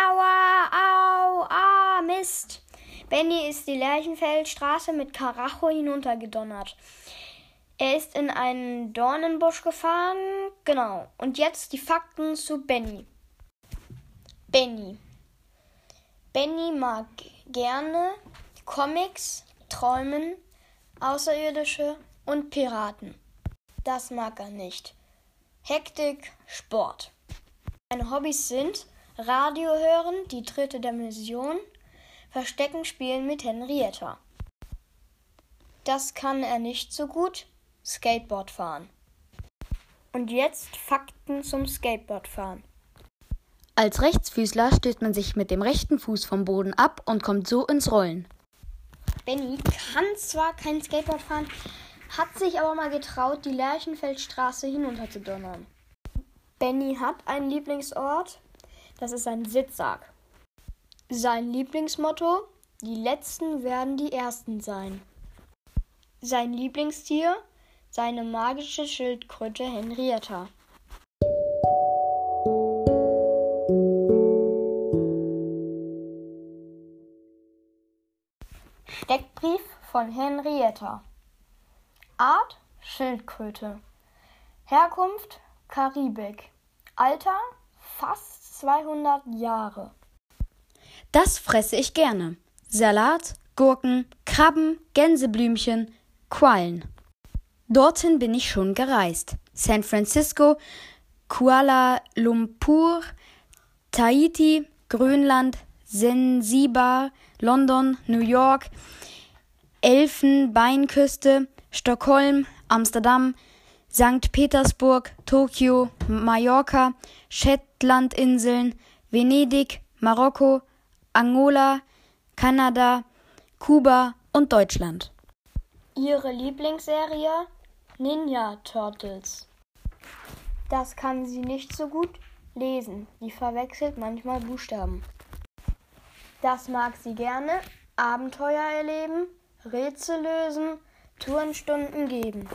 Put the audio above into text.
Aua, au, ah, Mist. Benny ist die Lerchenfeldstraße mit Karacho hinuntergedonnert. Er ist in einen Dornenbusch gefahren. Genau. Und jetzt die Fakten zu Benny. Benny. Benny mag gerne Comics, Träumen, Außerirdische und Piraten. Das mag er nicht. Hektik, Sport. Seine Hobbys sind Radio hören, die dritte Dimension, Verstecken spielen mit Henrietta. Das kann er nicht so gut, Skateboard fahren. Und jetzt Fakten zum Skateboardfahren. Als Rechtsfüßler stößt man sich mit dem rechten Fuß vom Boden ab und kommt so ins Rollen. Benny kann zwar kein Skateboard fahren, hat sich aber mal getraut, die Lerchenfeldstraße hinunterzudonnern. Benny hat einen Lieblingsort, das ist ein Sitzsack. Sein Lieblingsmotto, die Letzten werden die Ersten sein. Sein Lieblingstier, seine magische Schildkröte Henrietta. Steckbrief von Henrietta. Art Schildkröte. Herkunft Karibik. Alter fast 200 Jahre. Das fresse ich gerne. Salat, Gurken, Krabben, Gänseblümchen, Quallen. Dorthin bin ich schon gereist. San Francisco, Kuala Lumpur, Tahiti, Grönland, Zanzibar, London, New York, Elfenbeinküste, Stockholm, Amsterdam, St. Petersburg, Tokio, Mallorca, Shetlandinseln, Venedig, Marokko, Angola, Kanada, Kuba und Deutschland. Ihre Lieblingsserie Ninja Turtles. Das kann sie nicht so gut lesen. Sie verwechselt manchmal Buchstaben. Das mag sie gerne. Abenteuer erleben, Rätsel lösen, Tourenstunden geben.